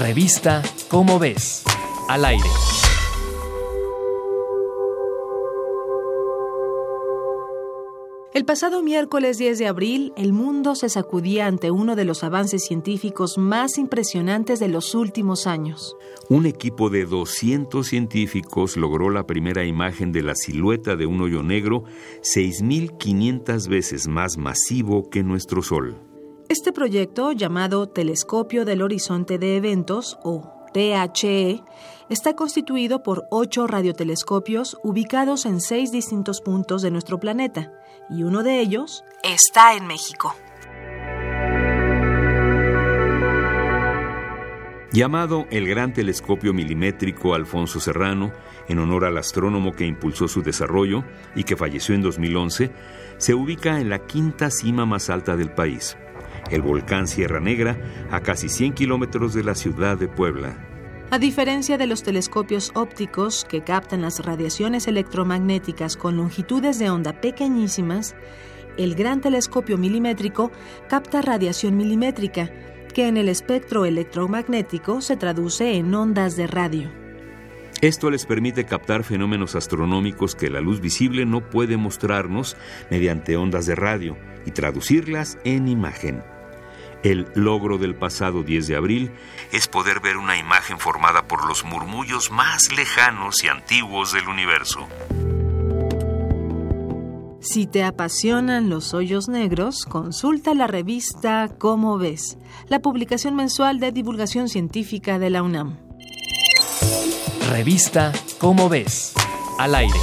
Revista Cómo ves. Al aire. El pasado miércoles 10 de abril, el mundo se sacudía ante uno de los avances científicos más impresionantes de los últimos años. Un equipo de 200 científicos logró la primera imagen de la silueta de un hoyo negro 6.500 veces más masivo que nuestro Sol. Este proyecto, llamado Telescopio del Horizonte de Eventos, o THE, está constituido por ocho radiotelescopios ubicados en seis distintos puntos de nuestro planeta, y uno de ellos está en México. Llamado el Gran Telescopio Milimétrico Alfonso Serrano, en honor al astrónomo que impulsó su desarrollo y que falleció en 2011, se ubica en la quinta cima más alta del país, el volcán Sierra Negra, a casi 100 kilómetros de la ciudad de Puebla. A diferencia de los telescopios ópticos que captan las radiaciones electromagnéticas con longitudes de onda pequeñísimas, el gran telescopio milimétrico capta radiación milimétrica, que en el espectro electromagnético se traduce en ondas de radio. Esto les permite captar fenómenos astronómicos que la luz visible no puede mostrarnos mediante ondas de radio y traducirlas en imagen. El logro del pasado 10 de abril es poder ver una imagen formada por los murmullos más lejanos y antiguos del universo. Si te apasionan los hoyos negros, consulta la revista Cómo ves, la publicación mensual de divulgación científica de la UNAM. Revista Cómo ves. Al aire.